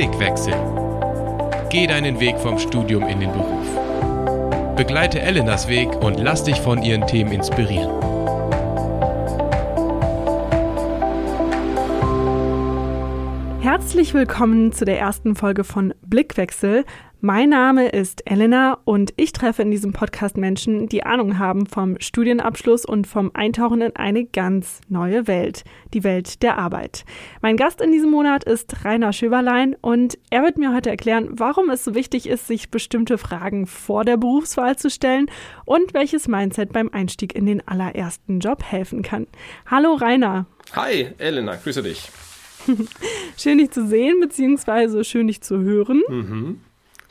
Blickwechsel. Geh deinen Weg vom Studium in den Beruf. Begleite Elenas Weg und lass dich von ihren Themen inspirieren. Herzlich willkommen zu der ersten Folge von Blickwechsel. Mein Name ist Elena und ich treffe in diesem Podcast Menschen, die Ahnung haben vom Studienabschluss und vom Eintauchen in eine ganz neue Welt, die Welt der Arbeit. Mein Gast in diesem Monat ist Rainer Schöberlein und er wird mir heute erklären, warum es so wichtig ist, sich bestimmte Fragen vor der Berufswahl zu stellen und welches Mindset beim Einstieg in den allerersten Job helfen kann. Hallo Rainer. Hi Elena, grüße dich. schön dich zu sehen, beziehungsweise schön dich zu hören. Mhm.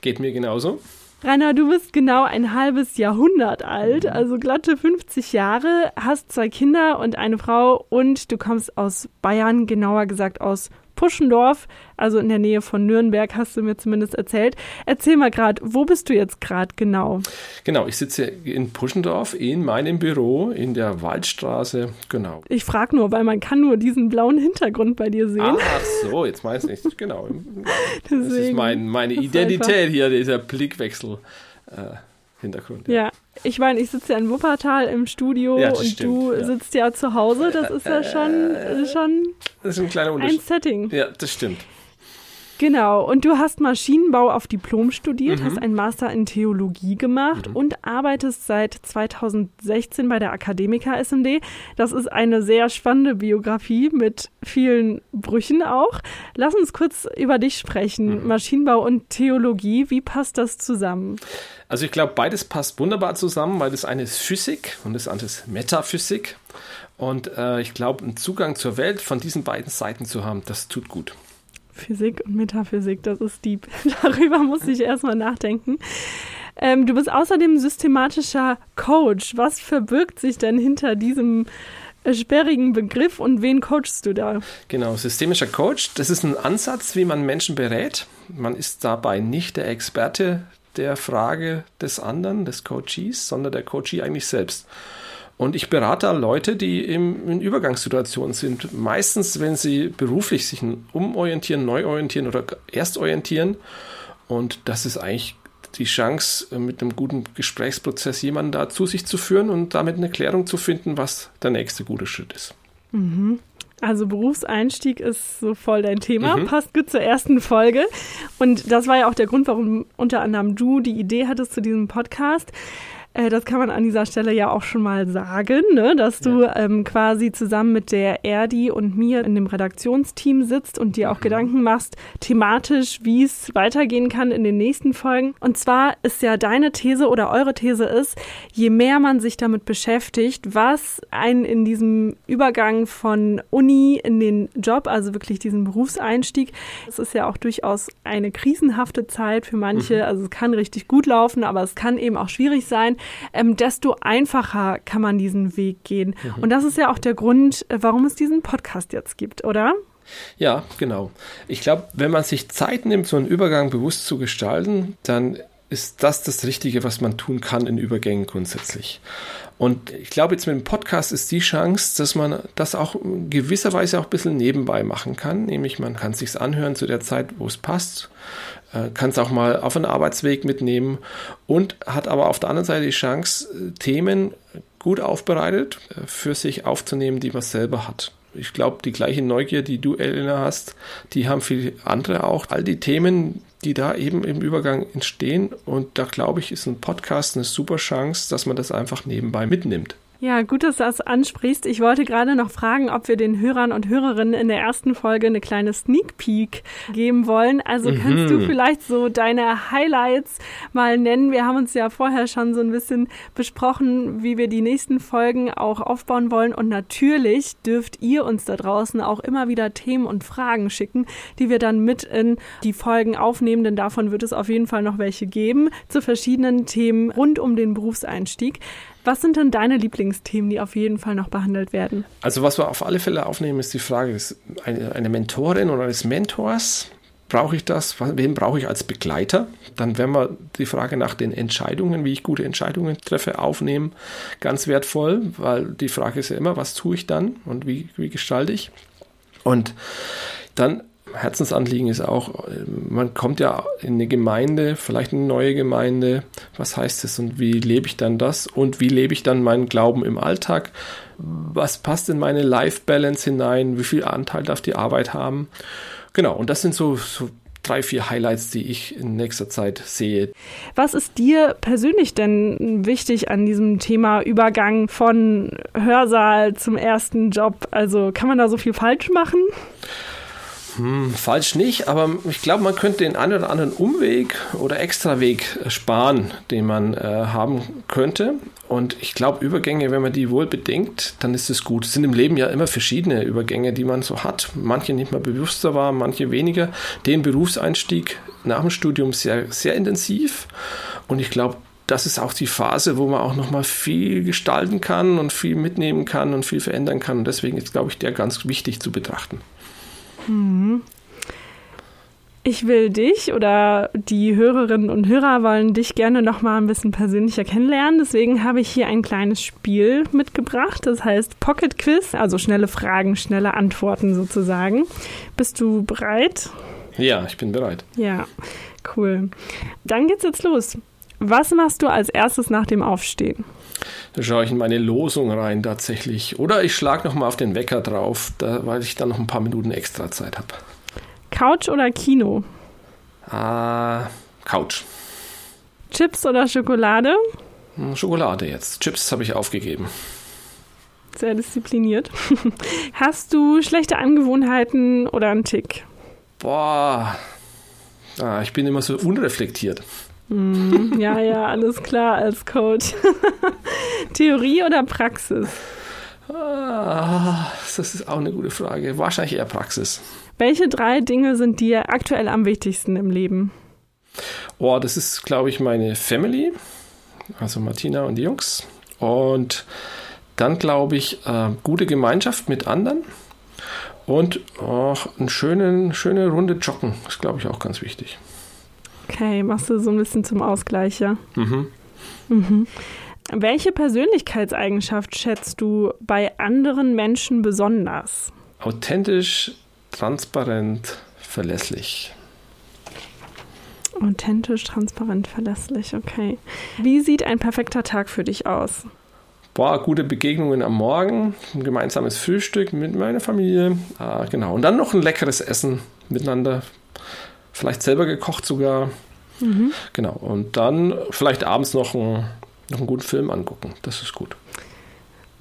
Geht mir genauso. Rainer, du bist genau ein halbes Jahrhundert alt, mhm. also glatte 50 Jahre, hast zwei Kinder und eine Frau und du kommst aus Bayern, genauer gesagt aus Puschendorf, also in der Nähe von Nürnberg, hast du mir zumindest erzählt. Erzähl mal gerade, wo bist du jetzt gerade genau? Genau, ich sitze in Puschendorf in meinem Büro in der Waldstraße, genau. Ich frage nur, weil man kann nur diesen blauen Hintergrund bei dir sehen. Ach so, jetzt meinst du nicht, genau. Deswegen, das ist mein, meine Identität hier, dieser Blickwechsel. Äh, Hintergrund. Ja. ja. ich meine, ich sitze ja in Wuppertal im Studio ja, und stimmt, du ja. sitzt ja zu Hause. Das ist ja schon, äh, schon das ist ein, kleiner Unterschied. ein Setting. Ja, das stimmt. Genau, und du hast Maschinenbau auf Diplom studiert, mhm. hast einen Master in Theologie gemacht mhm. und arbeitest seit 2016 bei der Akademiker SMD. Das ist eine sehr spannende Biografie mit vielen Brüchen auch. Lass uns kurz über dich sprechen. Mhm. Maschinenbau und Theologie, wie passt das zusammen? Also ich glaube, beides passt wunderbar zusammen, weil das eine ist Physik und das andere ist Metaphysik. Und äh, ich glaube, einen Zugang zur Welt von diesen beiden Seiten zu haben, das tut gut. Physik und Metaphysik, das ist deep. Darüber muss ich erstmal nachdenken. Ähm, du bist außerdem systematischer Coach. Was verbirgt sich denn hinter diesem äh, sperrigen Begriff und wen coachst du da? Genau, systemischer Coach, das ist ein Ansatz, wie man Menschen berät. Man ist dabei nicht der Experte der Frage des anderen, des Coaches, sondern der Coachee eigentlich selbst. Und ich berate da Leute, die im, in Übergangssituationen sind. Meistens, wenn sie beruflich sich umorientieren, neu orientieren oder erst orientieren. Und das ist eigentlich die Chance, mit einem guten Gesprächsprozess jemanden da zu sich zu führen und damit eine Klärung zu finden, was der nächste gute Schritt ist. Mhm. Also Berufseinstieg ist so voll dein Thema, mhm. passt gut zur ersten Folge. Und das war ja auch der Grund, warum unter anderem du die Idee hattest zu diesem Podcast. Äh, das kann man an dieser Stelle ja auch schon mal sagen, ne? dass du ja. ähm, quasi zusammen mit der Erdi und mir in dem Redaktionsteam sitzt und dir auch mhm. Gedanken machst, thematisch, wie es weitergehen kann in den nächsten Folgen. Und zwar ist ja deine These oder eure These ist, je mehr man sich damit beschäftigt, was einen in diesem Übergang von Uni in den Job, also wirklich diesen Berufseinstieg, es ist ja auch durchaus eine krisenhafte Zeit für manche. Mhm. Also es kann richtig gut laufen, aber es kann eben auch schwierig sein ähm, desto einfacher kann man diesen Weg gehen. Mhm. Und das ist ja auch der Grund, äh, warum es diesen Podcast jetzt gibt, oder? Ja, genau. Ich glaube, wenn man sich Zeit nimmt, so einen Übergang bewusst zu gestalten, dann ist das das Richtige, was man tun kann in Übergängen grundsätzlich. Und ich glaube, jetzt mit dem Podcast ist die Chance, dass man das auch in gewisser Weise auch ein bisschen nebenbei machen kann. Nämlich man kann sich's anhören zu der Zeit, wo es passt, äh, kann es auch mal auf einen Arbeitsweg mitnehmen und hat aber auf der anderen Seite die Chance, äh, Themen gut aufbereitet äh, für sich aufzunehmen, die man selber hat ich glaube, die gleiche Neugier, die du, Elena, hast, die haben viele andere auch. All die Themen, die da eben im Übergang entstehen. Und da glaube ich, ist ein Podcast eine super Chance, dass man das einfach nebenbei mitnimmt. Ja, gut, dass du das ansprichst. Ich wollte gerade noch fragen, ob wir den Hörern und Hörerinnen in der ersten Folge eine kleine Sneak Peek geben wollen. Also mhm. kannst du vielleicht so deine Highlights mal nennen? Wir haben uns ja vorher schon so ein bisschen besprochen, wie wir die nächsten Folgen auch aufbauen wollen. Und natürlich dürft ihr uns da draußen auch immer wieder Themen und Fragen schicken, die wir dann mit in die Folgen aufnehmen, denn davon wird es auf jeden Fall noch welche geben zu verschiedenen Themen rund um den Berufseinstieg. Was sind denn deine Lieblingsthemen, die auf jeden Fall noch behandelt werden? Also was wir auf alle Fälle aufnehmen, ist die Frage, ist eine, eine Mentorin oder eines Mentors, brauche ich das? Wen brauche ich als Begleiter? Dann werden wir die Frage nach den Entscheidungen, wie ich gute Entscheidungen treffe, aufnehmen. Ganz wertvoll, weil die Frage ist ja immer, was tue ich dann und wie, wie gestalte ich? Und dann Herzensanliegen ist auch, man kommt ja in eine Gemeinde, vielleicht eine neue Gemeinde. Was heißt es und wie lebe ich dann das? Und wie lebe ich dann meinen Glauben im Alltag? Was passt in meine Life Balance hinein? Wie viel Anteil darf die Arbeit haben? Genau, und das sind so, so drei, vier Highlights, die ich in nächster Zeit sehe. Was ist dir persönlich denn wichtig an diesem Thema Übergang von Hörsaal zum ersten Job? Also kann man da so viel falsch machen? Hm, falsch nicht, aber ich glaube, man könnte den einen oder anderen Umweg oder Extraweg sparen, den man äh, haben könnte. Und ich glaube, Übergänge, wenn man die wohl bedenkt, dann ist es gut. Es sind im Leben ja immer verschiedene Übergänge, die man so hat. Manche nicht mehr bewusster war, manche weniger. Den Berufseinstieg nach dem Studium sehr, sehr intensiv. Und ich glaube, das ist auch die Phase, wo man auch noch mal viel gestalten kann und viel mitnehmen kann und viel verändern kann. Und deswegen ist, glaube ich, der ganz wichtig zu betrachten. Mhm. Ich will dich oder die Hörerinnen und Hörer wollen dich gerne noch mal ein bisschen persönlicher kennenlernen. Deswegen habe ich hier ein kleines Spiel mitgebracht. Das heißt Pocket Quiz, also schnelle Fragen, schnelle Antworten sozusagen. Bist du bereit? Ja, ich bin bereit. Ja, cool. Dann geht's jetzt los. Was machst du als erstes nach dem Aufstehen? Da schaue ich in meine Losung rein tatsächlich. Oder ich schlage nochmal auf den Wecker drauf, da, weil ich dann noch ein paar Minuten extra Zeit habe. Couch oder Kino? Ah, Couch. Chips oder Schokolade? Hm, Schokolade jetzt. Chips habe ich aufgegeben. Sehr diszipliniert. Hast du schlechte Angewohnheiten oder einen Tick? Boah, ah, ich bin immer so unreflektiert. Mm, ja, ja, alles klar als Coach. Theorie oder Praxis? Ah, das ist auch eine gute Frage. Wahrscheinlich eher Praxis. Welche drei Dinge sind dir aktuell am wichtigsten im Leben? Oh, das ist, glaube ich, meine Family, also Martina und die Jungs. Und dann, glaube ich, äh, gute Gemeinschaft mit anderen. Und auch eine schöne, schöne Runde Joggen ist, glaube ich, auch ganz wichtig. Okay, machst du so ein bisschen zum Ausgleich, ja? Mhm. mhm. Welche Persönlichkeitseigenschaft schätzt du bei anderen Menschen besonders? Authentisch, transparent, verlässlich. Authentisch, transparent, verlässlich, okay. Wie sieht ein perfekter Tag für dich aus? Boah, gute Begegnungen am Morgen, ein gemeinsames Frühstück mit meiner Familie, ah, genau. Und dann noch ein leckeres Essen miteinander, vielleicht selber gekocht sogar. Mhm. Genau. Und dann vielleicht abends noch, ein, noch einen guten Film angucken. Das ist gut.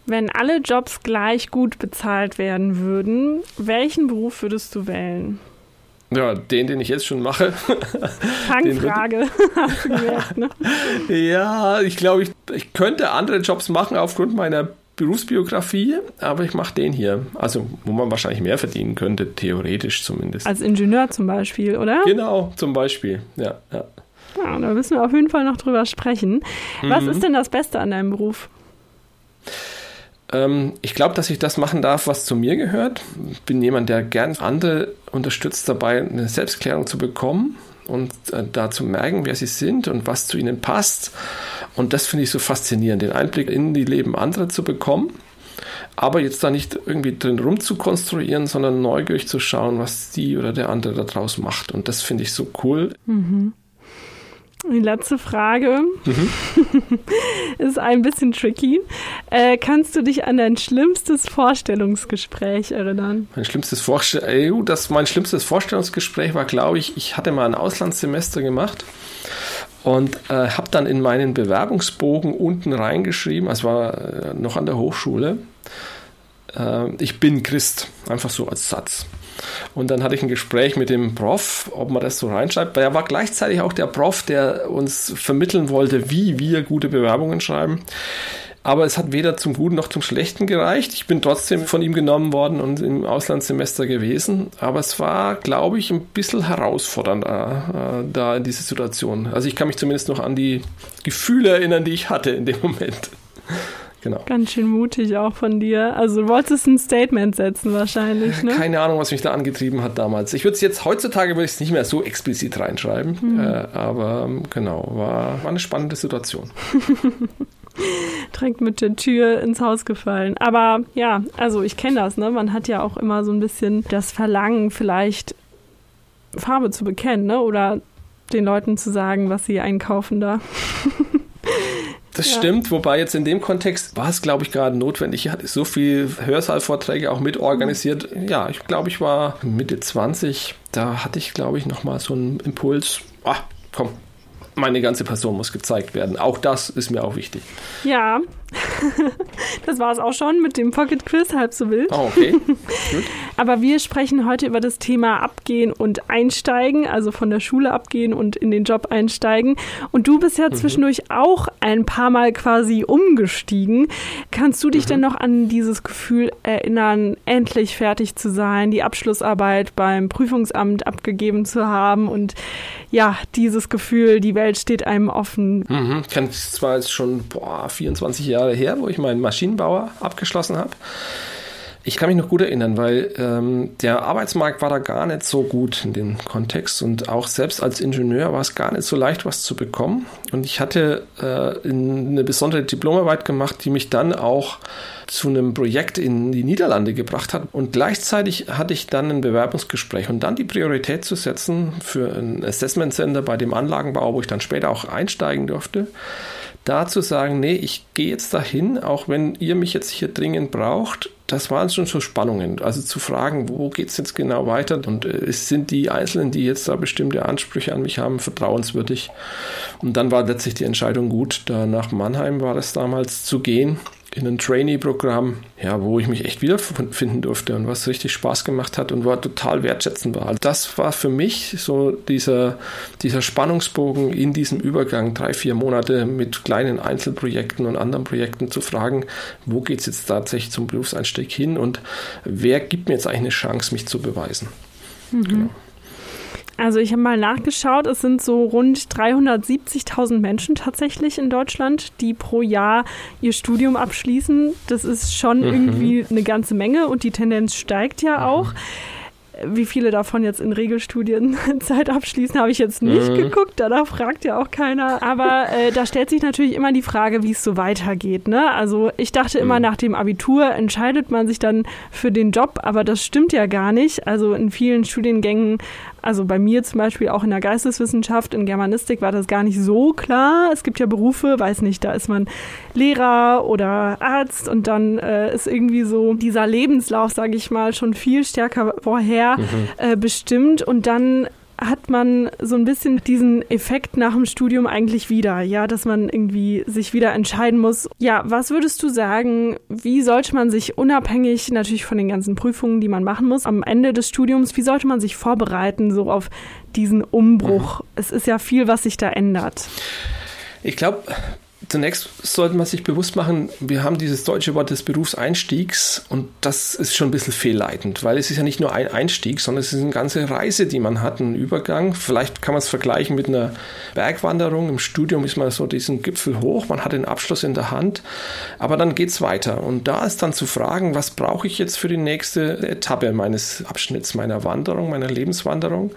Wenn alle Jobs gleich gut bezahlt werden würden, welchen Beruf würdest du wählen? Ja, den, den ich jetzt schon mache. Fangfrage. ne? Ja, ich glaube, ich, ich könnte andere Jobs machen aufgrund meiner Berufsbiografie, aber ich mache den hier. Also, wo man wahrscheinlich mehr verdienen könnte, theoretisch zumindest. Als Ingenieur zum Beispiel, oder? Genau, zum Beispiel, ja. Ja, ja da müssen wir auf jeden Fall noch drüber sprechen. Was mhm. ist denn das Beste an deinem Beruf? Ähm, ich glaube, dass ich das machen darf, was zu mir gehört. Ich bin jemand, der gern andere unterstützt dabei, eine Selbstklärung zu bekommen und äh, da zu merken, wer sie sind und was zu ihnen passt. Und das finde ich so faszinierend, den Einblick in die Leben anderer zu bekommen. Aber jetzt da nicht irgendwie drin rumzukonstruieren, sondern neugierig zu schauen, was die oder der andere daraus macht. Und das finde ich so cool. Mhm. Die letzte Frage mhm. ist ein bisschen tricky. Äh, kannst du dich an dein schlimmstes Vorstellungsgespräch erinnern? Mein schlimmstes, Vorstell äh, das, mein schlimmstes Vorstellungsgespräch war, glaube ich, ich hatte mal ein Auslandssemester gemacht und äh, habe dann in meinen Bewerbungsbogen unten reingeschrieben, es war äh, noch an der Hochschule, äh, ich bin Christ, einfach so als Satz. Und dann hatte ich ein Gespräch mit dem Prof, ob man das so reinschreibt, weil er war gleichzeitig auch der Prof, der uns vermitteln wollte, wie wir gute Bewerbungen schreiben. Aber es hat weder zum Guten noch zum Schlechten gereicht. Ich bin trotzdem von ihm genommen worden und im Auslandssemester gewesen. Aber es war, glaube ich, ein bisschen herausfordernder äh, da in dieser Situation. Also ich kann mich zumindest noch an die Gefühle erinnern, die ich hatte in dem Moment. Genau. Ganz schön mutig auch von dir. Also du wolltest ein Statement setzen wahrscheinlich, ne? Keine Ahnung, was mich da angetrieben hat damals. Ich würde es jetzt, heutzutage würde ich es nicht mehr so explizit reinschreiben. Hm. Äh, aber ähm, genau, war, war eine spannende Situation. Direkt mit der Tür ins Haus gefallen. Aber ja, also ich kenne das, ne? Man hat ja auch immer so ein bisschen das Verlangen, vielleicht Farbe zu bekennen, ne? Oder den Leuten zu sagen, was sie einkaufen da. Das ja. stimmt, wobei jetzt in dem Kontext war es, glaube ich, gerade notwendig. Ich hatte so viele Hörsaalvorträge auch mitorganisiert. Mhm. Ja, ich glaube, ich war Mitte 20. Da hatte ich, glaube ich, nochmal so einen Impuls. Ah, komm, meine ganze Person muss gezeigt werden. Auch das ist mir auch wichtig. Ja, das war es auch schon mit dem Pocket Quiz, halb so wild. Oh, okay. Gut. Aber wir sprechen heute über das Thema Abgehen und Einsteigen, also von der Schule abgehen und in den Job einsteigen. Und du bist ja mhm. zwischendurch auch ein paar Mal quasi umgestiegen. Kannst du dich mhm. denn noch an dieses Gefühl erinnern, endlich fertig zu sein, die Abschlussarbeit beim Prüfungsamt abgegeben zu haben und ja, dieses Gefühl, die Welt steht einem offen? Mhm. Ich kann zwar jetzt schon boah, 24 Jahre Jahre her, wo ich meinen Maschinenbauer abgeschlossen habe. Ich kann mich noch gut erinnern, weil ähm, der Arbeitsmarkt war da gar nicht so gut in dem Kontext und auch selbst als Ingenieur war es gar nicht so leicht, was zu bekommen. Und ich hatte äh, eine besondere Diplomarbeit gemacht, die mich dann auch zu einem Projekt in die Niederlande gebracht hat. Und gleichzeitig hatte ich dann ein Bewerbungsgespräch und dann die Priorität zu setzen für ein Assessment Center bei dem Anlagenbau, wo ich dann später auch einsteigen durfte da zu sagen, nee, ich gehe jetzt dahin, auch wenn ihr mich jetzt hier dringend braucht, das waren schon so Spannungen. Also zu fragen, wo geht es jetzt genau weiter und äh, sind die Einzelnen, die jetzt da bestimmte Ansprüche an mich haben, vertrauenswürdig. Und dann war letztlich die Entscheidung gut, da nach Mannheim war es damals zu gehen in ein Trainee-Programm, ja, wo ich mich echt wiederfinden durfte und was richtig Spaß gemacht hat und war total wertschätzend war. Also das war für mich so dieser, dieser Spannungsbogen in diesem Übergang, drei, vier Monate mit kleinen Einzelprojekten und anderen Projekten zu fragen, wo geht es jetzt tatsächlich zum Berufseinstieg hin und wer gibt mir jetzt eigentlich eine Chance, mich zu beweisen. Mhm. Genau. Also ich habe mal nachgeschaut, es sind so rund 370.000 Menschen tatsächlich in Deutschland, die pro Jahr ihr Studium abschließen. Das ist schon mhm. irgendwie eine ganze Menge und die Tendenz steigt ja mhm. auch. Wie viele davon jetzt in Regelstudienzeit abschließen, habe ich jetzt nicht mhm. geguckt. Danach fragt ja auch keiner. Aber äh, da stellt sich natürlich immer die Frage, wie es so weitergeht. Ne? Also ich dachte immer, mhm. nach dem Abitur entscheidet man sich dann für den Job, aber das stimmt ja gar nicht. Also in vielen Studiengängen also bei mir zum Beispiel auch in der Geisteswissenschaft, in Germanistik war das gar nicht so klar. Es gibt ja Berufe, weiß nicht, da ist man Lehrer oder Arzt und dann äh, ist irgendwie so dieser Lebenslauf, sage ich mal, schon viel stärker vorher mhm. äh, bestimmt und dann hat man so ein bisschen diesen Effekt nach dem Studium eigentlich wieder, ja, dass man irgendwie sich wieder entscheiden muss. Ja, was würdest du sagen, wie sollte man sich unabhängig natürlich von den ganzen Prüfungen, die man machen muss, am Ende des Studiums, wie sollte man sich vorbereiten so auf diesen Umbruch? Mhm. Es ist ja viel, was sich da ändert. Ich glaube, Zunächst sollte man sich bewusst machen, wir haben dieses deutsche Wort des Berufseinstiegs und das ist schon ein bisschen fehlleitend, weil es ist ja nicht nur ein Einstieg, sondern es ist eine ganze Reise, die man hat, ein Übergang. Vielleicht kann man es vergleichen mit einer Bergwanderung. Im Studium ist man so diesen Gipfel hoch, man hat den Abschluss in der Hand, aber dann geht es weiter. Und da ist dann zu fragen, was brauche ich jetzt für die nächste Etappe meines Abschnitts, meiner Wanderung, meiner Lebenswanderung?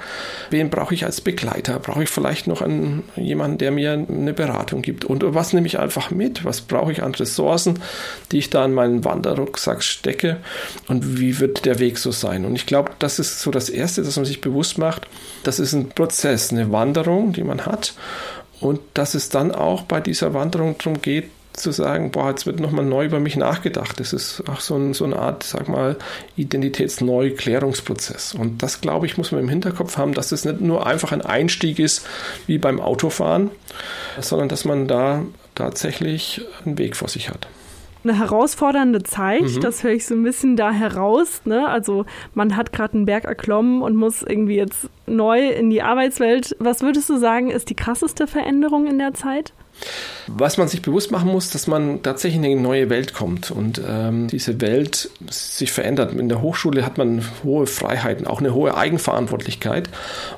Wen brauche ich als Begleiter? Brauche ich vielleicht noch einen, jemanden, der mir eine Beratung gibt? Und was nehme ich einfach mit? Was brauche ich an Ressourcen, die ich da in meinen Wanderrucksack stecke? Und wie wird der Weg so sein? Und ich glaube, das ist so das Erste, dass man sich bewusst macht, das ist ein Prozess, eine Wanderung, die man hat. Und dass es dann auch bei dieser Wanderung darum geht, zu sagen, boah, jetzt wird nochmal neu über mich nachgedacht. Das ist auch so, ein, so eine Art, sag mal, Identitätsneuklärungsprozess. Und das, glaube ich, muss man im Hinterkopf haben, dass es nicht nur einfach ein Einstieg ist wie beim Autofahren, sondern dass man da tatsächlich einen Weg vor sich hat eine herausfordernde Zeit, mhm. das höre ich so ein bisschen da heraus. Ne? Also man hat gerade einen Berg erklommen und muss irgendwie jetzt neu in die Arbeitswelt. Was würdest du sagen, ist die krasseste Veränderung in der Zeit? Was man sich bewusst machen muss, dass man tatsächlich in eine neue Welt kommt und ähm, diese Welt sich verändert. In der Hochschule hat man hohe Freiheiten, auch eine hohe Eigenverantwortlichkeit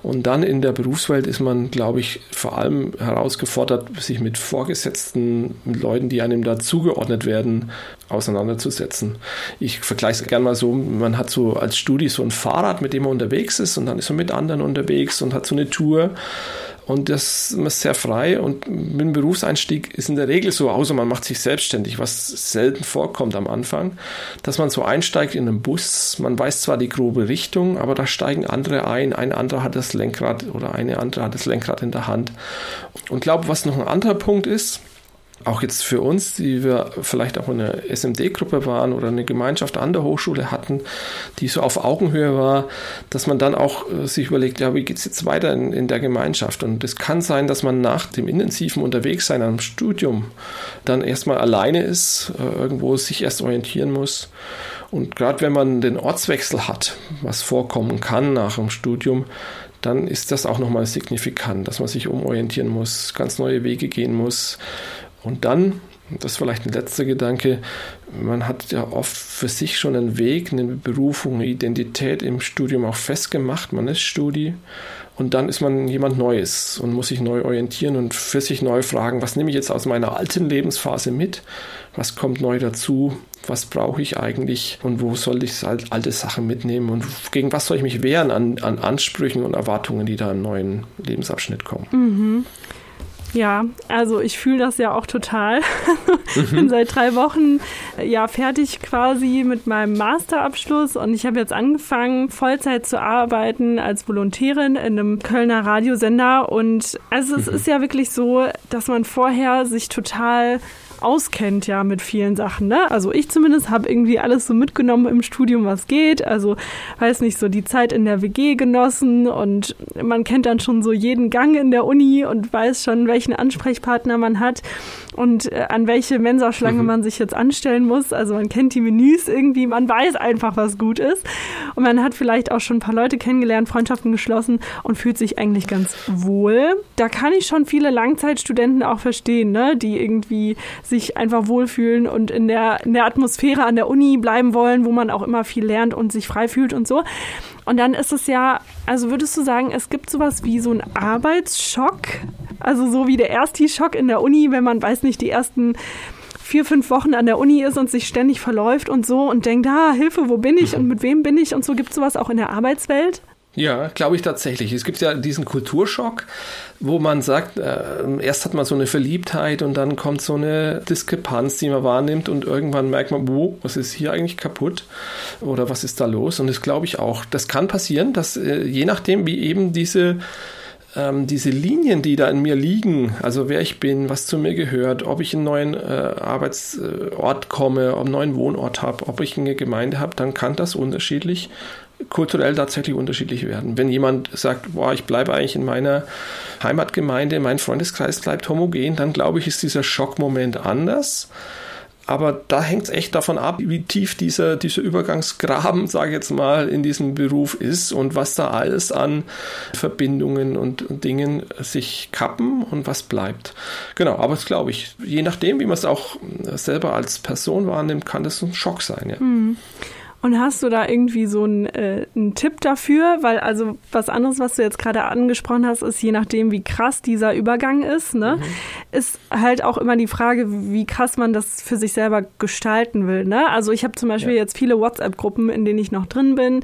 und dann in der Berufswelt ist man, glaube ich, vor allem herausgefordert, sich mit Vorgesetzten, mit Leuten, die einem da zugeordnet werden, auseinanderzusetzen. Ich vergleiche es gerne mal so, man hat so als Studi so ein Fahrrad, mit dem man unterwegs ist und dann ist man mit anderen unterwegs und hat so eine Tour und das ist sehr frei. Und mit dem Berufseinstieg ist in der Regel so, außer man macht sich selbstständig, was selten vorkommt am Anfang, dass man so einsteigt in einen Bus, man weiß zwar die grobe Richtung, aber da steigen andere ein, ein anderer hat das Lenkrad oder eine andere hat das Lenkrad in der Hand. Und glaube, was noch ein anderer Punkt ist, auch jetzt für uns, die wir vielleicht auch in einer SMD-Gruppe waren oder eine Gemeinschaft an der Hochschule hatten, die so auf Augenhöhe war, dass man dann auch äh, sich überlegt, ja, wie geht es jetzt weiter in, in der Gemeinschaft? Und es kann sein, dass man nach dem intensiven Unterwegssein am Studium dann erstmal alleine ist, äh, irgendwo sich erst orientieren muss. Und gerade wenn man den Ortswechsel hat, was vorkommen kann nach dem Studium, dann ist das auch nochmal signifikant, dass man sich umorientieren muss, ganz neue Wege gehen muss. Und dann, das ist vielleicht ein letzter Gedanke, man hat ja oft für sich schon einen Weg, eine Berufung, eine Identität im Studium auch festgemacht. Man ist Studi und dann ist man jemand Neues und muss sich neu orientieren und für sich neu fragen, was nehme ich jetzt aus meiner alten Lebensphase mit? Was kommt neu dazu? Was brauche ich eigentlich und wo soll ich alte Sachen mitnehmen und gegen was soll ich mich wehren an, an Ansprüchen und Erwartungen, die da im neuen Lebensabschnitt kommen? Mhm. Ja, also ich fühle das ja auch total. Ich bin seit drei Wochen ja fertig quasi mit meinem Masterabschluss und ich habe jetzt angefangen, Vollzeit zu arbeiten als Volontärin in einem Kölner Radiosender. Und also es mhm. ist ja wirklich so, dass man vorher sich total auskennt ja mit vielen Sachen. Ne? Also ich zumindest habe irgendwie alles so mitgenommen im Studium, was geht. Also weiß nicht, so die Zeit in der WG genossen und man kennt dann schon so jeden Gang in der Uni und weiß schon, welchen Ansprechpartner man hat und äh, an welche Mensaschlange mhm. man sich jetzt anstellen muss. Also man kennt die Menüs irgendwie, man weiß einfach, was gut ist. Und man hat vielleicht auch schon ein paar Leute kennengelernt, Freundschaften geschlossen und fühlt sich eigentlich ganz wohl. Da kann ich schon viele Langzeitstudenten auch verstehen, ne? die irgendwie sich einfach wohlfühlen und in der, in der Atmosphäre an der Uni bleiben wollen, wo man auch immer viel lernt und sich frei fühlt und so. Und dann ist es ja, also würdest du sagen, es gibt sowas wie so einen Arbeitsschock? Also so wie der Ersti-Schock in der Uni, wenn man, weiß nicht, die ersten vier, fünf Wochen an der Uni ist und sich ständig verläuft und so und denkt, ah, Hilfe, wo bin ich und mit wem bin ich und so. Gibt es sowas auch in der Arbeitswelt? Ja, glaube ich tatsächlich. Es gibt ja diesen Kulturschock, wo man sagt, äh, erst hat man so eine Verliebtheit und dann kommt so eine Diskrepanz, die man wahrnimmt und irgendwann merkt man, wo, was ist hier eigentlich kaputt oder was ist da los? Und das glaube ich auch. Das kann passieren, dass äh, je nachdem, wie eben diese ähm, diese Linien, die da in mir liegen, also wer ich bin, was zu mir gehört, ob ich einen neuen äh, Arbeitsort komme, ob einen neuen Wohnort habe, ob ich eine Gemeinde habe, dann kann das unterschiedlich kulturell tatsächlich unterschiedlich werden. Wenn jemand sagt, boah, ich bleibe eigentlich in meiner Heimatgemeinde, mein Freundeskreis bleibt homogen, dann glaube ich, ist dieser Schockmoment anders. Aber da hängt es echt davon ab, wie tief dieser, dieser Übergangsgraben, sage ich jetzt mal, in diesem Beruf ist und was da alles an Verbindungen und Dingen sich kappen und was bleibt. Genau, aber das glaube ich, je nachdem, wie man es auch selber als Person wahrnimmt, kann das ein Schock sein. Ja. Mhm. Und hast du da irgendwie so einen, äh, einen Tipp dafür? Weil also was anderes, was du jetzt gerade angesprochen hast, ist je nachdem, wie krass dieser Übergang ist, ne, mhm. ist halt auch immer die Frage, wie krass man das für sich selber gestalten will. Ne? Also ich habe zum Beispiel ja. jetzt viele WhatsApp-Gruppen, in denen ich noch drin bin.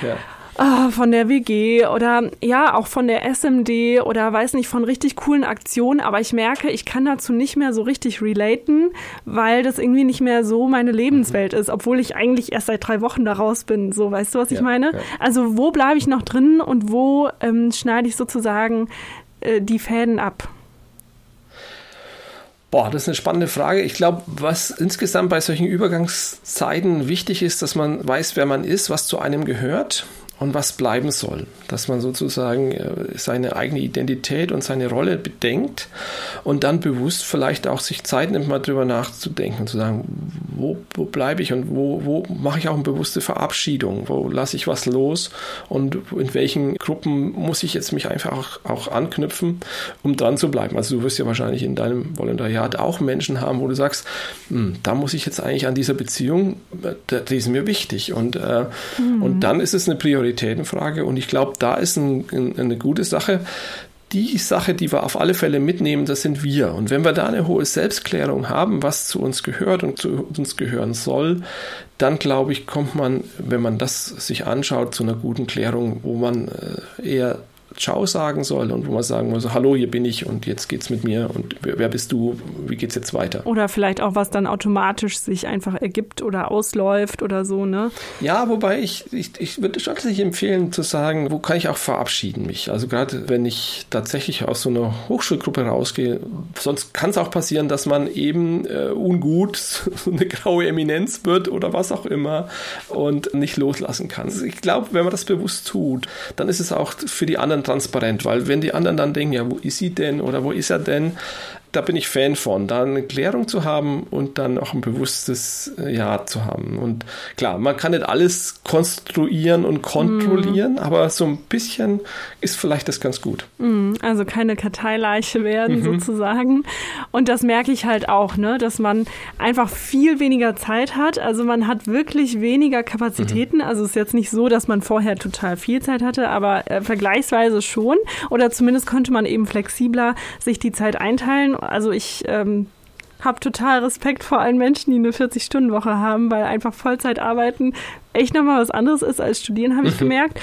Ja oh, von der WG oder ja, auch von der SMD oder weiß nicht, von richtig coolen Aktionen, aber ich merke, ich kann dazu nicht mehr so richtig relaten, weil das irgendwie nicht mehr so meine Lebenswelt ist, obwohl ich eigentlich erst seit drei Wochen daraus bin. So, weißt du, was ich ja, meine? Ja. Also wo bleibe ich noch drin und wo ähm, schneide ich sozusagen äh, die Fäden ab? Boah, das ist eine spannende Frage. Ich glaube, was insgesamt bei solchen Übergangszeiten wichtig ist, dass man weiß, wer man ist, was zu einem gehört und was bleiben soll. Dass man sozusagen äh, seine eigene Identität und seine Rolle bedenkt und dann bewusst vielleicht auch sich Zeit nimmt, mal drüber nachzudenken und zu sagen, wo, wo bleibe ich und wo, wo mache ich auch eine bewusste Verabschiedung, wo lasse ich was los und in welchen Gruppen muss ich jetzt mich einfach auch, auch anknüpfen, um dran zu bleiben. Also du wirst ja wahrscheinlich in deinem Volontariat auch Menschen haben, wo du sagst, hm, da muss ich jetzt eigentlich an dieser Beziehung, äh, die ist mir wichtig und, äh, mhm. und dann ist es eine Priorität Prioritätenfrage. Und ich glaube, da ist ein, ein, eine gute Sache. Die Sache, die wir auf alle Fälle mitnehmen, das sind wir. Und wenn wir da eine hohe Selbstklärung haben, was zu uns gehört und zu uns gehören soll, dann glaube ich, kommt man, wenn man das sich anschaut, zu einer guten Klärung, wo man äh, eher Ciao sagen soll und wo man sagen muss, hallo, hier bin ich und jetzt geht's mit mir und wer bist du, wie geht's jetzt weiter? Oder vielleicht auch, was dann automatisch sich einfach ergibt oder ausläuft oder so, ne? Ja, wobei ich, ich, ich würde schon empfehlen zu sagen, wo kann ich auch verabschieden mich? Also gerade wenn ich tatsächlich aus so einer Hochschulgruppe rausgehe, sonst kann es auch passieren, dass man eben äh, ungut so eine graue Eminenz wird oder was auch immer und nicht loslassen kann. Also ich glaube, wenn man das bewusst tut, dann ist es auch für die anderen transparent, weil wenn die anderen dann denken, ja, wo ist sie denn oder wo ist er denn, da bin ich Fan von, da eine Klärung zu haben und dann auch ein bewusstes äh, Ja zu haben. Und klar, man kann nicht alles konstruieren und kontrollieren, mm. aber so ein bisschen ist vielleicht das ganz gut. Mm, also keine Karteileiche werden mhm. sozusagen. Und das merke ich halt auch, ne, dass man einfach viel weniger Zeit hat. Also man hat wirklich weniger Kapazitäten. Mhm. Also es ist jetzt nicht so, dass man vorher total viel Zeit hatte, aber äh, vergleichsweise schon. Oder zumindest konnte man eben flexibler sich die Zeit einteilen also ich ähm, habe total Respekt vor allen Menschen, die eine 40-Stunden-Woche haben, weil einfach Vollzeit arbeiten echt nochmal was anderes ist als studieren, habe ich mhm. gemerkt.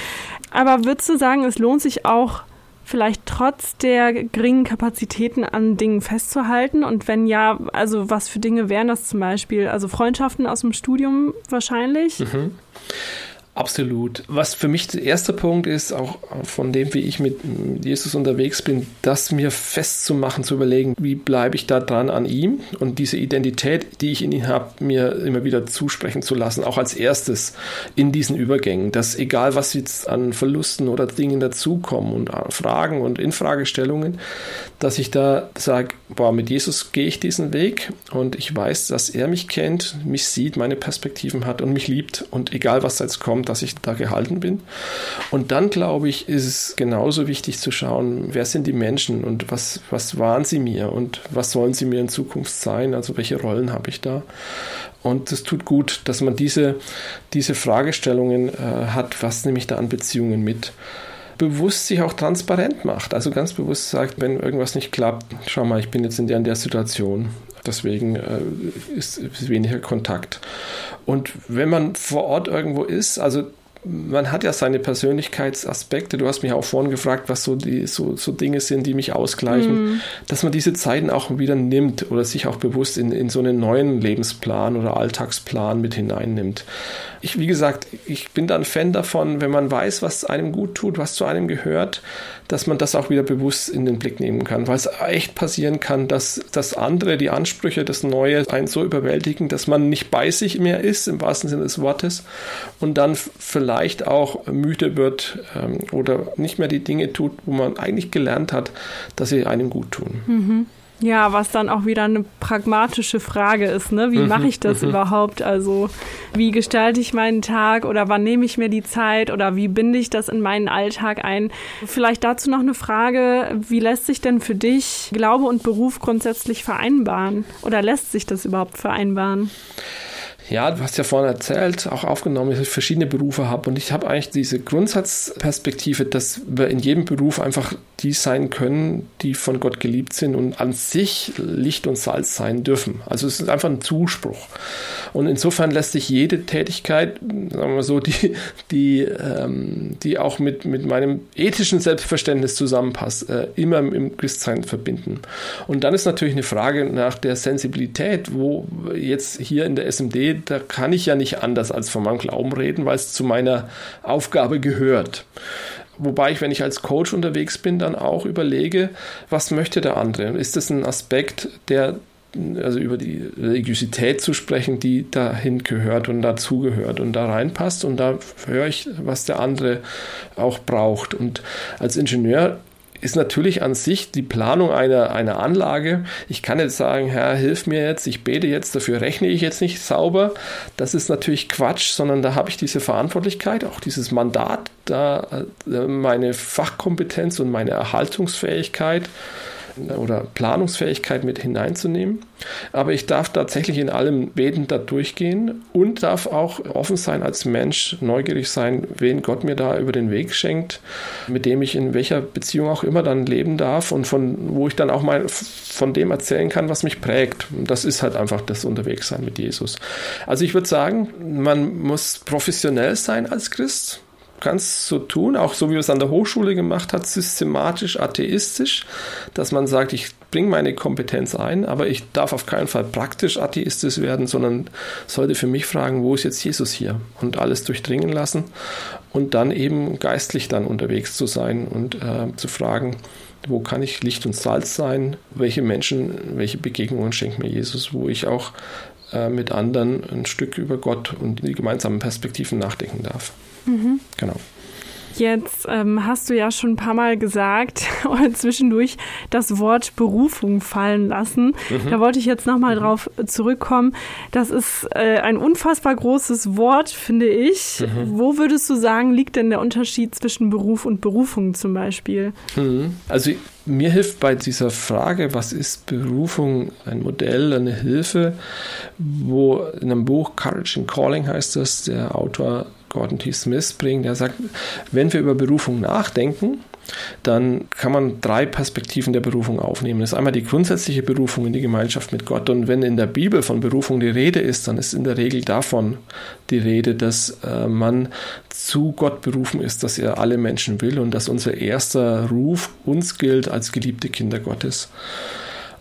Aber würdest du sagen, es lohnt sich auch vielleicht trotz der geringen Kapazitäten an Dingen festzuhalten? Und wenn ja, also was für Dinge wären das zum Beispiel? Also Freundschaften aus dem Studium wahrscheinlich? Mhm. Absolut. Was für mich der erste Punkt ist, auch von dem, wie ich mit Jesus unterwegs bin, das mir festzumachen, zu überlegen, wie bleibe ich da dran an ihm und diese Identität, die ich in ihm habe, mir immer wieder zusprechen zu lassen, auch als erstes in diesen Übergängen, dass egal was jetzt an Verlusten oder Dingen dazukommen und Fragen und Infragestellungen, dass ich da sage, boah, mit Jesus gehe ich diesen Weg und ich weiß, dass er mich kennt, mich sieht, meine Perspektiven hat und mich liebt und egal was jetzt kommt, dass ich da gehalten bin. Und dann glaube ich, ist es genauso wichtig zu schauen, wer sind die Menschen und was, was waren sie mir und was sollen sie mir in Zukunft sein, also welche Rollen habe ich da. Und es tut gut, dass man diese, diese Fragestellungen äh, hat, was nehme ich da an Beziehungen mit bewusst sich auch transparent macht. Also ganz bewusst sagt, wenn irgendwas nicht klappt, schau mal, ich bin jetzt in der, in der Situation. Deswegen äh, ist, ist weniger Kontakt. Und wenn man vor Ort irgendwo ist, also man hat ja seine Persönlichkeitsaspekte. Du hast mich auch vorhin gefragt, was so die so, so Dinge sind, die mich ausgleichen, mm. dass man diese Zeiten auch wieder nimmt oder sich auch bewusst in, in so einen neuen Lebensplan oder Alltagsplan mit hineinnimmt. Ich, wie gesagt, ich bin da ein Fan davon, wenn man weiß, was einem gut tut, was zu einem gehört, dass man das auch wieder bewusst in den Blick nehmen kann, weil es echt passieren kann, dass das andere, die Ansprüche, das Neue einen so überwältigen, dass man nicht bei sich mehr ist, im wahrsten Sinne des Wortes, und dann vielleicht auch müde wird ähm, oder nicht mehr die Dinge tut, wo man eigentlich gelernt hat, dass sie einem gut tun. Mhm. Ja, was dann auch wieder eine pragmatische Frage ist, ne? Wie mhm, mache ich das mhm. überhaupt? Also, wie gestalte ich meinen Tag oder wann nehme ich mir die Zeit oder wie binde ich das in meinen Alltag ein? Vielleicht dazu noch eine Frage, wie lässt sich denn für dich Glaube und Beruf grundsätzlich vereinbaren? Oder lässt sich das überhaupt vereinbaren? Ja, du hast ja vorhin erzählt, auch aufgenommen, dass ich verschiedene Berufe habe und ich habe eigentlich diese Grundsatzperspektive, dass wir in jedem Beruf einfach die sein können, die von Gott geliebt sind und an sich Licht und Salz sein dürfen. Also es ist einfach ein Zuspruch. Und insofern lässt sich jede Tätigkeit, sagen wir so, die, die, ähm, die auch mit, mit meinem ethischen Selbstverständnis zusammenpasst, äh, immer im Christsein verbinden. Und dann ist natürlich eine Frage nach der Sensibilität, wo jetzt hier in der SMD, da kann ich ja nicht anders als von meinem Glauben reden, weil es zu meiner Aufgabe gehört. Wobei ich, wenn ich als Coach unterwegs bin, dann auch überlege, was möchte der andere? Ist das ein Aspekt, der also über die Religiosität zu sprechen, die dahin gehört und dazugehört und da reinpasst. Und da höre ich, was der andere auch braucht. Und als Ingenieur ist natürlich an sich die Planung einer, einer Anlage. Ich kann jetzt sagen, Herr, hilf mir jetzt, ich bete jetzt, dafür rechne ich jetzt nicht sauber. Das ist natürlich Quatsch, sondern da habe ich diese Verantwortlichkeit, auch dieses Mandat, da äh, meine Fachkompetenz und meine Erhaltungsfähigkeit oder Planungsfähigkeit mit hineinzunehmen. Aber ich darf tatsächlich in allem betend da durchgehen und darf auch offen sein als Mensch, neugierig sein, wen Gott mir da über den Weg schenkt, mit dem ich in welcher Beziehung auch immer dann leben darf und von wo ich dann auch mal von dem erzählen kann, was mich prägt. Das ist halt einfach das Unterwegssein mit Jesus. Also ich würde sagen, man muss professionell sein als Christ kannst so tun, auch so wie es an der Hochschule gemacht hat, systematisch atheistisch, dass man sagt, ich bringe meine Kompetenz ein, aber ich darf auf keinen Fall praktisch atheistisch werden, sondern sollte für mich fragen, wo ist jetzt Jesus hier? Und alles durchdringen lassen und dann eben geistlich dann unterwegs zu sein und äh, zu fragen, wo kann ich Licht und Salz sein? Welche Menschen, welche Begegnungen schenkt mir Jesus, wo ich auch äh, mit anderen ein Stück über Gott und die gemeinsamen Perspektiven nachdenken darf. Mhm. Genau. Jetzt ähm, hast du ja schon ein paar Mal gesagt oder zwischendurch das Wort Berufung fallen lassen. Mhm. Da wollte ich jetzt nochmal mhm. drauf zurückkommen. Das ist äh, ein unfassbar großes Wort, finde ich. Mhm. Wo würdest du sagen, liegt denn der Unterschied zwischen Beruf und Berufung zum Beispiel? Mhm. Also mir hilft bei dieser Frage, was ist Berufung, ein Modell, eine Hilfe, wo in einem Buch Courage and Calling heißt das, der Autor Gordon T. Smith bringt. Er sagt, wenn wir über Berufung nachdenken, dann kann man drei Perspektiven der Berufung aufnehmen. Das ist einmal die grundsätzliche Berufung in die Gemeinschaft mit Gott. Und wenn in der Bibel von Berufung die Rede ist, dann ist in der Regel davon die Rede, dass äh, man zu Gott berufen ist, dass er alle Menschen will und dass unser erster Ruf uns gilt als geliebte Kinder Gottes.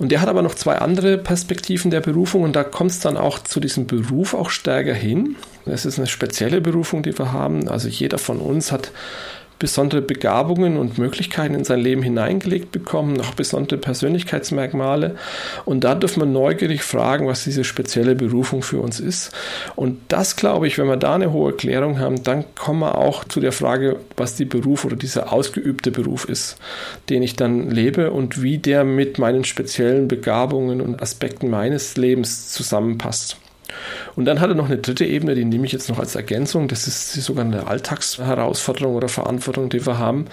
Und der hat aber noch zwei andere Perspektiven der Berufung und da kommt es dann auch zu diesem Beruf auch stärker hin. Das ist eine spezielle Berufung, die wir haben. Also jeder von uns hat besondere Begabungen und Möglichkeiten in sein Leben hineingelegt bekommen, auch besondere Persönlichkeitsmerkmale. Und da dürfen wir neugierig fragen, was diese spezielle Berufung für uns ist. Und das glaube ich, wenn wir da eine hohe Klärung haben, dann kommen wir auch zu der Frage, was die Beruf oder dieser ausgeübte Beruf ist, den ich dann lebe und wie der mit meinen speziellen Begabungen und Aspekten meines Lebens zusammenpasst. Und dann hat er noch eine dritte Ebene, die nehme ich jetzt noch als Ergänzung. Das ist die sogenannte Alltagsherausforderung oder Verantwortung, die wir haben.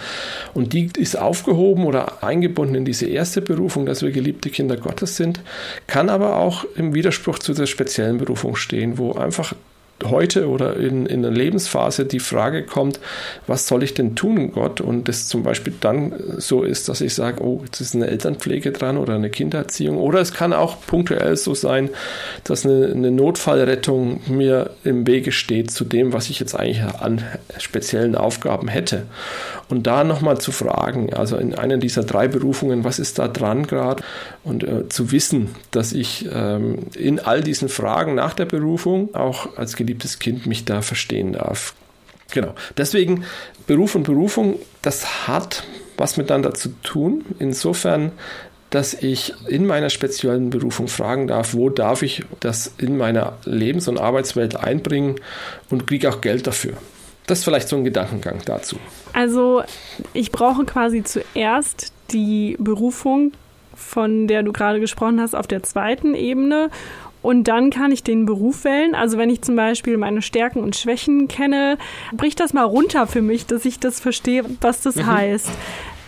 Und die ist aufgehoben oder eingebunden in diese erste Berufung, dass wir geliebte Kinder Gottes sind, kann aber auch im Widerspruch zu der speziellen Berufung stehen, wo einfach heute oder in, in der Lebensphase die Frage kommt, was soll ich denn tun, Gott? Und das zum Beispiel dann so ist, dass ich sage, oh, jetzt ist eine Elternpflege dran oder eine Kindererziehung. Oder es kann auch punktuell so sein, dass eine, eine Notfallrettung mir im Wege steht zu dem, was ich jetzt eigentlich an speziellen Aufgaben hätte. Und da nochmal zu fragen, also in einer dieser drei Berufungen, was ist da dran gerade? Und äh, zu wissen, dass ich ähm, in all diesen Fragen nach der Berufung auch als geliebtes Kind mich da verstehen darf. Genau. Deswegen Beruf und Berufung, das hat was miteinander zu tun. Insofern, dass ich in meiner speziellen Berufung fragen darf, wo darf ich das in meiner Lebens- und Arbeitswelt einbringen und kriege auch Geld dafür. Das ist vielleicht so ein Gedankengang dazu. Also ich brauche quasi zuerst die Berufung, von der du gerade gesprochen hast, auf der zweiten Ebene. Und dann kann ich den Beruf wählen. Also wenn ich zum Beispiel meine Stärken und Schwächen kenne, bricht das mal runter für mich, dass ich das verstehe, was das mhm. heißt.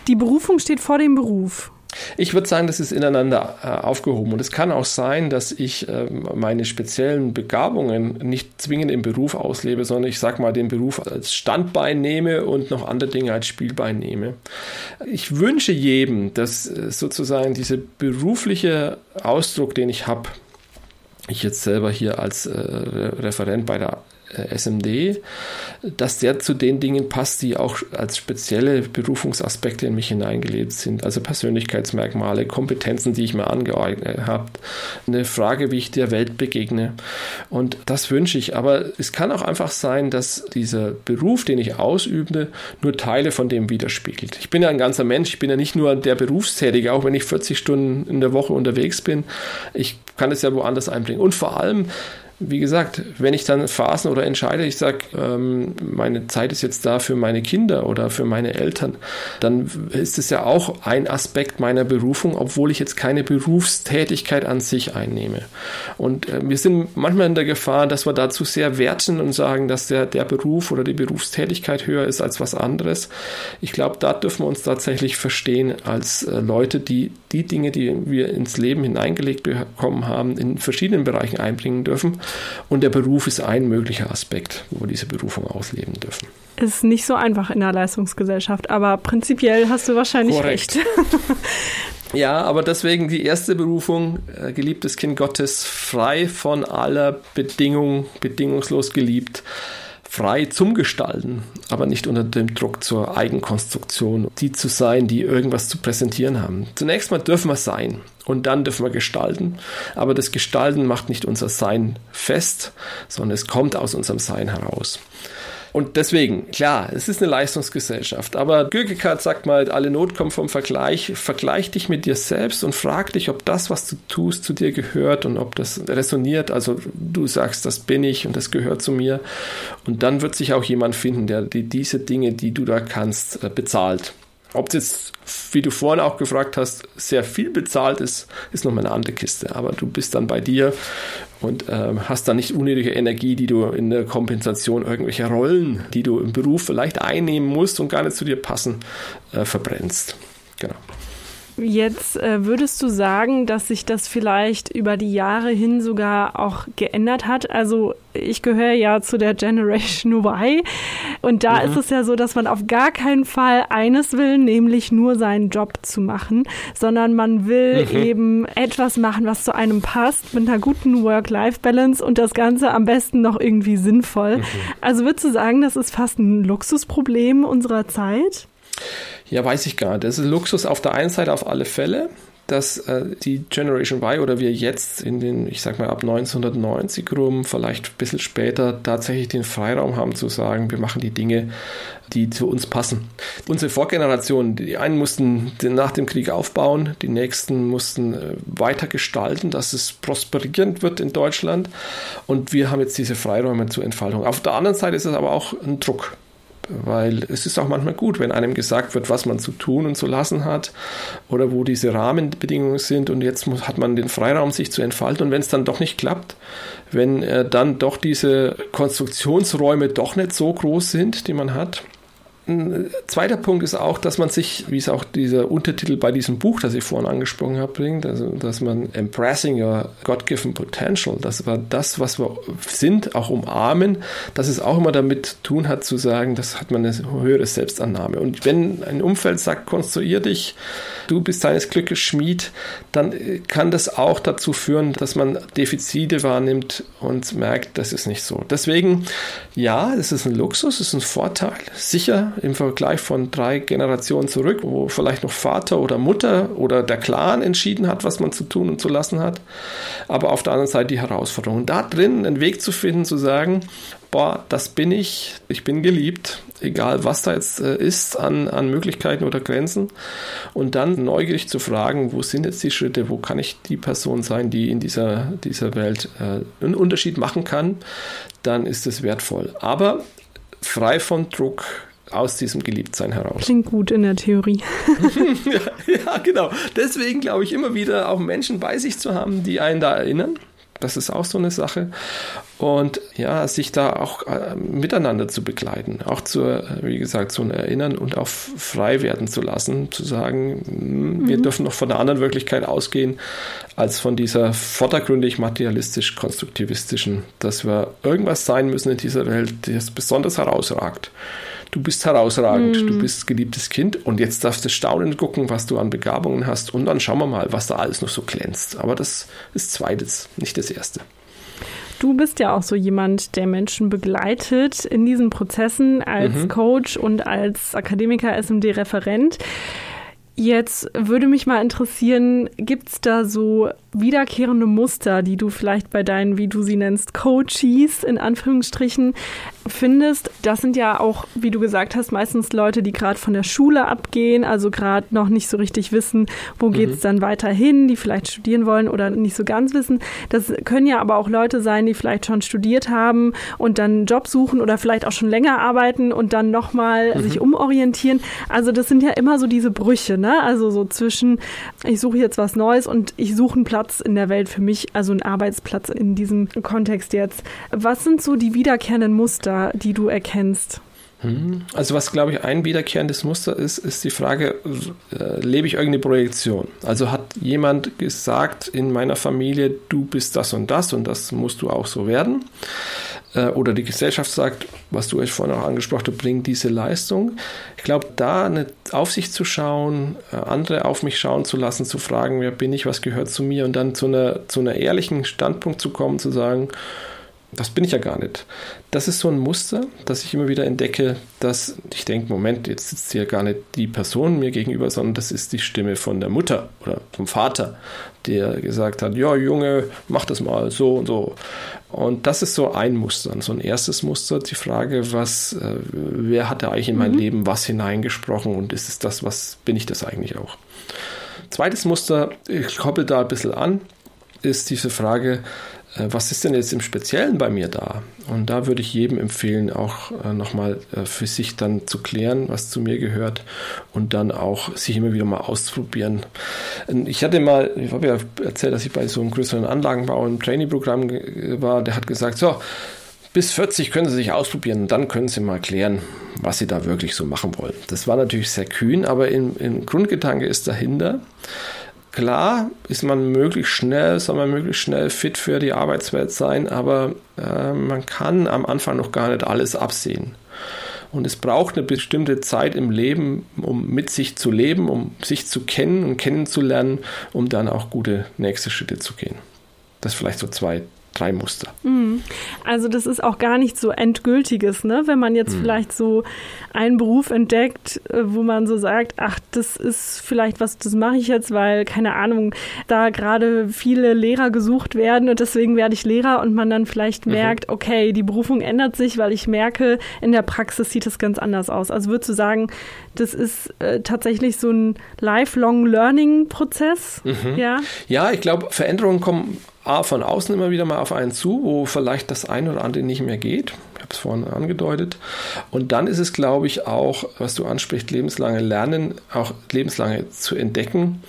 Die Berufung steht vor dem Beruf. Ich würde sagen, das ist ineinander äh, aufgehoben. Und es kann auch sein, dass ich äh, meine speziellen Begabungen nicht zwingend im Beruf auslebe, sondern ich sage mal den Beruf als Standbein nehme und noch andere Dinge als Spielbein nehme. Ich wünsche jedem, dass äh, sozusagen dieser berufliche Ausdruck, den ich habe, ich jetzt selber hier als äh, Referent bei der SMD, dass der zu den Dingen passt, die auch als spezielle Berufungsaspekte in mich hineingelebt sind. Also Persönlichkeitsmerkmale, Kompetenzen, die ich mir angeeignet habe, eine Frage, wie ich der Welt begegne. Und das wünsche ich. Aber es kann auch einfach sein, dass dieser Beruf, den ich ausübe, nur Teile von dem widerspiegelt. Ich bin ja ein ganzer Mensch. Ich bin ja nicht nur der Berufstätige, auch wenn ich 40 Stunden in der Woche unterwegs bin. Ich kann es ja woanders einbringen. Und vor allem, wie gesagt, wenn ich dann Phasen oder entscheide, ich sage, ähm, meine Zeit ist jetzt da für meine Kinder oder für meine Eltern, dann ist es ja auch ein Aspekt meiner Berufung, obwohl ich jetzt keine Berufstätigkeit an sich einnehme. Und äh, wir sind manchmal in der Gefahr, dass wir dazu sehr werten und sagen, dass der, der Beruf oder die Berufstätigkeit höher ist als was anderes. Ich glaube, da dürfen wir uns tatsächlich verstehen als äh, Leute, die die Dinge, die wir ins Leben hineingelegt bekommen haben, in verschiedenen Bereichen einbringen dürfen und der Beruf ist ein möglicher Aspekt, wo wir diese Berufung ausleben dürfen. Ist nicht so einfach in der Leistungsgesellschaft, aber prinzipiell hast du wahrscheinlich Korrekt. recht. Ja, aber deswegen die erste Berufung, äh, geliebtes Kind Gottes, frei von aller Bedingung, bedingungslos geliebt, frei zum Gestalten, aber nicht unter dem Druck zur Eigenkonstruktion, die zu sein, die irgendwas zu präsentieren haben. Zunächst mal dürfen wir sein und dann dürfen wir gestalten, aber das Gestalten macht nicht unser Sein fest, sondern es kommt aus unserem Sein heraus. Und deswegen, klar, es ist eine Leistungsgesellschaft, aber Kierkegaard sagt mal, alle Not kommt vom Vergleich. Vergleich dich mit dir selbst und frag dich, ob das, was du tust, zu dir gehört und ob das resoniert. Also du sagst, das bin ich und das gehört zu mir. Und dann wird sich auch jemand finden, der die, diese Dinge, die du da kannst, äh, bezahlt. Ob es jetzt, wie du vorhin auch gefragt hast, sehr viel bezahlt ist, ist nochmal eine andere Kiste. Aber du bist dann bei dir und ähm, hast dann nicht unnötige Energie, die du in der Kompensation irgendwelcher Rollen, die du im Beruf vielleicht einnehmen musst und gar nicht zu dir passen, äh, verbrennst. Jetzt äh, würdest du sagen, dass sich das vielleicht über die Jahre hin sogar auch geändert hat? Also ich gehöre ja zu der Generation Y und da mhm. ist es ja so, dass man auf gar keinen Fall eines will, nämlich nur seinen Job zu machen, sondern man will mhm. eben etwas machen, was zu einem passt, mit einer guten Work-Life-Balance und das Ganze am besten noch irgendwie sinnvoll. Mhm. Also würdest du sagen, das ist fast ein Luxusproblem unserer Zeit? Ja, weiß ich gar nicht. Das ist Luxus auf der einen Seite auf alle Fälle, dass äh, die Generation Y oder wir jetzt in den, ich sag mal, ab 1990 rum, vielleicht ein bisschen später, tatsächlich den Freiraum haben zu sagen, wir machen die Dinge, die zu uns passen. Unsere Vorgenerationen, die einen mussten nach dem Krieg aufbauen, die nächsten mussten äh, weiter gestalten, dass es prosperierend wird in Deutschland. Und wir haben jetzt diese Freiräume zur Entfaltung. Auf der anderen Seite ist es aber auch ein Druck weil es ist auch manchmal gut, wenn einem gesagt wird, was man zu tun und zu lassen hat oder wo diese Rahmenbedingungen sind und jetzt muss, hat man den Freiraum, sich zu entfalten. Und wenn es dann doch nicht klappt, wenn äh, dann doch diese Konstruktionsräume doch nicht so groß sind, die man hat, ein zweiter Punkt ist auch, dass man sich, wie es auch dieser Untertitel bei diesem Buch, das ich vorhin angesprochen habe, bringt, also dass man Embracing Your God-Given Potential, dass wir das, was wir sind, auch umarmen, dass es auch immer damit tun hat zu sagen, das hat man eine höhere Selbstannahme. Und wenn ein Umfeld sagt, konstruier dich, du bist deines Glückes Schmied, dann kann das auch dazu führen, dass man Defizite wahrnimmt und merkt, das ist nicht so. Deswegen, ja, das ist ein Luxus, das ist ein Vorteil. Sicher im Vergleich von drei Generationen zurück, wo vielleicht noch Vater oder Mutter oder der Clan entschieden hat, was man zu tun und zu lassen hat. Aber auf der anderen Seite die Herausforderung. Da drin einen Weg zu finden, zu sagen, boah, das bin ich, ich bin geliebt, egal was da jetzt äh, ist an, an Möglichkeiten oder Grenzen. Und dann neugierig zu fragen, wo sind jetzt die Schritte, wo kann ich die Person sein, die in dieser, dieser Welt äh, einen Unterschied machen kann, dann ist es wertvoll. Aber frei von Druck, aus diesem Geliebtsein heraus. Klingt gut in der Theorie. ja, ja, genau. Deswegen glaube ich immer wieder auch Menschen bei sich zu haben, die einen da erinnern. Das ist auch so eine Sache. Und ja, sich da auch äh, miteinander zu begleiten, auch zur, wie gesagt, zu erinnern und auch frei werden zu lassen, zu sagen, mh, hm, wir mhm. dürfen noch von einer anderen Wirklichkeit ausgehen, als von dieser vordergründig materialistisch-konstruktivistischen, dass wir irgendwas sein müssen in dieser Welt, das besonders herausragt du bist herausragend, mm. du bist geliebtes Kind und jetzt darfst du staunend gucken, was du an Begabungen hast und dann schauen wir mal, was da alles noch so glänzt. Aber das ist zweites, nicht das erste. Du bist ja auch so jemand, der Menschen begleitet in diesen Prozessen als mhm. Coach und als Akademiker, SMD-Referent. Jetzt würde mich mal interessieren, gibt es da so wiederkehrende Muster, die du vielleicht bei deinen, wie du sie nennst, Coaches in Anführungsstrichen findest? Das sind ja auch, wie du gesagt hast, meistens Leute, die gerade von der Schule abgehen, also gerade noch nicht so richtig wissen, wo mhm. geht's dann weiter hin, die vielleicht studieren wollen oder nicht so ganz wissen. Das können ja aber auch Leute sein, die vielleicht schon studiert haben und dann einen Job suchen oder vielleicht auch schon länger arbeiten und dann nochmal mhm. sich umorientieren. Also das sind ja immer so diese Brüche, ne? Also so zwischen, ich suche jetzt was Neues und ich suche einen Platz in der Welt für mich, also einen Arbeitsplatz in diesem Kontext jetzt. Was sind so die wiederkehrenden Muster, die du erkennst? Hm. Also was, glaube ich, ein wiederkehrendes Muster ist, ist die Frage, äh, lebe ich irgendeine Projektion? Also hat jemand gesagt in meiner Familie, du bist das und das und das musst du auch so werden? Äh, oder die Gesellschaft sagt, was du euch vorhin auch angesprochen hast, bring diese Leistung. Ich glaube, da eine, auf sich zu schauen, äh, andere auf mich schauen zu lassen, zu fragen, wer bin ich, was gehört zu mir und dann zu einer, zu einer ehrlichen Standpunkt zu kommen, zu sagen, Das bin ich ja gar nicht. Das ist so ein Muster, das ich immer wieder entdecke, dass ich denke, Moment, jetzt sitzt hier gar nicht die Person mir gegenüber, sondern das ist die Stimme von der Mutter oder vom Vater, der gesagt hat, ja Junge, mach das mal so und so. Und das ist so ein Muster, so ein erstes Muster, die Frage, was, äh, wer hat da eigentlich in mein mhm. Leben was hineingesprochen und ist es das, was bin ich das eigentlich auch? Zweites Muster, ich koppel da ein bisschen an, ist diese Frage, was ist denn jetzt im Speziellen bei mir da? Und da würde ich jedem empfehlen, auch äh, nochmal äh, für sich dann zu klären, was zu mir gehört und dann auch sich immer wieder mal auszuprobieren. Ich hatte mal, ich habe ja erzählt, dass ich bei so einem größeren Anlagenbau im Trainee-Programm war, der hat gesagt, so, bis 40 können Sie sich ausprobieren dann können Sie mal klären, was Sie da wirklich so machen wollen. Das war natürlich sehr kühn, aber im, im Grundgedanke ist dahinter, Klar ist man möglichst schnell, soll man möglichst schnell fit für die Arbeitswelt sein, aber äh, man kann am Anfang noch gar nicht alles absehen. Und es braucht eine bestimmte Zeit im Leben, um mit sich zu leben, um sich zu kennen und kennenzulernen, um dann auch gute nächste Schritte zu gehen. Das vielleicht so zwei drei Muster. Mhm. Also das ist auch gar nicht so endgültiges, ne? Wenn man jetzt mhm. vielleicht so einen Beruf entdeckt, äh, wo man so sagt, ach, das ist vielleicht was, das mache ich jetzt, weil keine Ahnung, da gerade viele Lehrer gesucht werden und deswegen werde ich Lehrer und man dann vielleicht mhm. merkt, okay, die Berufung ändert sich, weil ich merke, in der Praxis sieht es ganz anders aus. Also würdest du sagen, das ist äh, tatsächlich so ein lifelong Learning Prozess? Mhm. Ja? ja, ich glaube, Veränderungen kommen A, von außen immer wieder mal auf einen zu, wo vielleicht das eine oder andere nicht mehr geht. Habe es vorhin angedeutet. Und dann ist es, glaube ich, auch, was du ansprichst, lebenslange Lernen, auch lebenslange zu entdecken.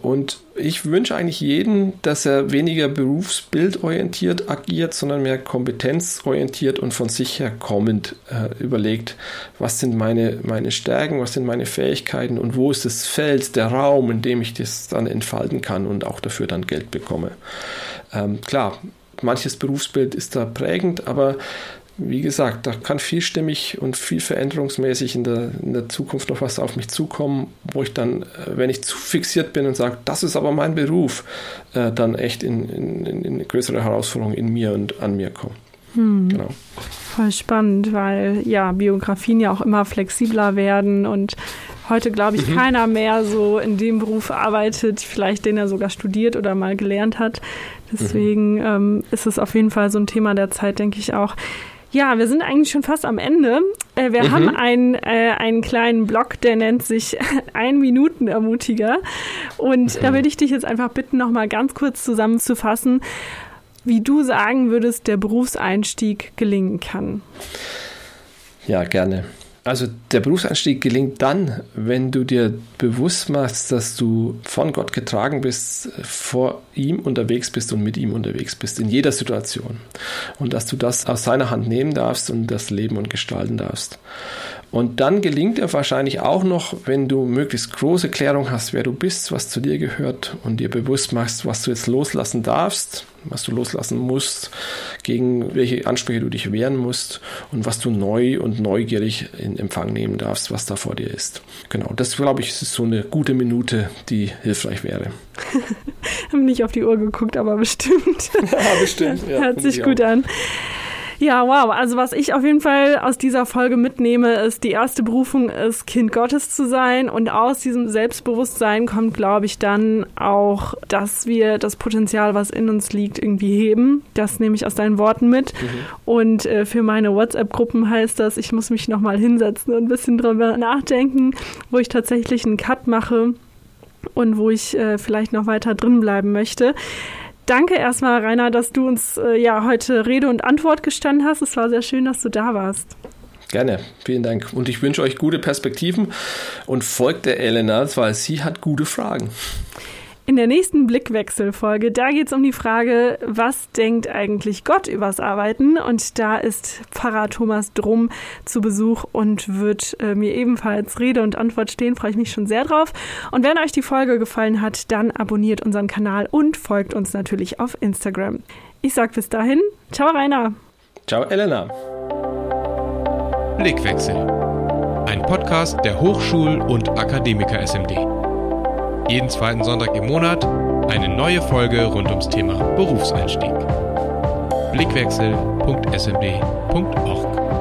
Und ich wünsche eigentlich jedem, dass er weniger berufsbildorientiert agiert, sondern mehr kompetenzorientiert und von sich her kommend äh, überlegt, was sind meine, meine Stärken, was sind meine Fähigkeiten und wo ist das Feld, der Raum, in dem ich das dann entfalten kann und auch dafür dann Geld bekomme. Ähm, klar, manches Berufsbild ist da prägend, aber wie gesagt, da kann vielstimmig und viel veränderungsmäßig in der, in der Zukunft noch was auf mich zukommen, wo ich dann, äh, wenn ich zu fixiert bin und sage, das ist aber mein Beruf, äh, dann echt in, in, in größere Herausforderungen in mir und an mir komme. Hm. Genau. Voll spannend, weil ja Biografien ja auch immer flexibler werden und heute, glaube ich, mhm. keiner mehr so in dem Beruf arbeitet, vielleicht den er sogar studiert oder mal gelernt hat. Deswegen mhm. ähm, ist es auf jeden Fall so ein Thema der Zeit, denke ich auch. Ja, wir sind eigentlich schon fast am Ende. Äh, wir mhm. haben einen, äh, einen kleinen Blog, der nennt sich Ein Minuten Ermutiger. Und mhm. da würde ich dich jetzt einfach bitten, nochmal ganz kurz zusammenzufassen, wie du sagen würdest, der Berufseinstieg gelingen kann. Ja, gerne. Also der Berufseinstieg gelingt dann, wenn du dir bewusst machst, dass du von Gott getragen bist, vor ihm unterwegs bist und mit ihm unterwegs bist, in jeder Situation. Und dass du das aus seiner Hand nehmen darfst und das leben und gestalten darfst. Und dann gelingt er wahrscheinlich auch noch, wenn du möglichst große Klärung hast, wer du bist, was zu dir gehört und dir bewusst machst, was du jetzt loslassen darfst, was du loslassen musst, gegen welche Ansprüche du dich wehren musst und was du neu und neugierig in Empfang nehmen darfst, was da vor dir ist. Genau, das glaube ich, ist so eine gute Minute, die hilfreich wäre. Haben nicht auf die Uhr geguckt, aber bestimmt. ja, bestimmt. Ja, Hört sich gut an. Ja, wow. Also was ich auf jeden Fall aus dieser Folge mitnehme, ist, die erste Berufung ist, Kind Gottes zu sein. Und aus diesem Selbstbewusstsein kommt, glaube ich, dann auch, dass wir das Potenzial, was in uns liegt, irgendwie heben. Das nehme ich aus deinen Worten mit. Mhm. Und äh, für meine WhatsApp-Gruppen heißt das, ich muss mich nochmal hinsetzen und ein bisschen drüber nachdenken, wo ich tatsächlich einen Cut mache und wo ich äh, vielleicht noch weiter drin bleiben möchte. Danke erstmal, Rainer, dass du uns äh, ja heute Rede und Antwort gestanden hast. Es war sehr schön, dass du da warst. Gerne, vielen Dank. Und ich wünsche euch gute Perspektiven und folgt der Elena, weil sie hat gute Fragen. In der nächsten Blickwechselfolge, da geht es um die Frage, was denkt eigentlich Gott übers Arbeiten? Und da ist Pfarrer Thomas Drum zu Besuch und wird äh, mir ebenfalls Rede und Antwort stehen. Freue ich mich schon sehr drauf. Und wenn euch die Folge gefallen hat, dann abonniert unseren Kanal und folgt uns natürlich auf Instagram. Ich sage bis dahin, ciao Rainer. Ciao Elena. Blickwechsel. Ein Podcast der Hochschul- und Akademiker SMD. Jeden zweiten Sonntag im Monat eine neue Folge rund ums Thema Berufseinstieg. blickwechsel.smd.org.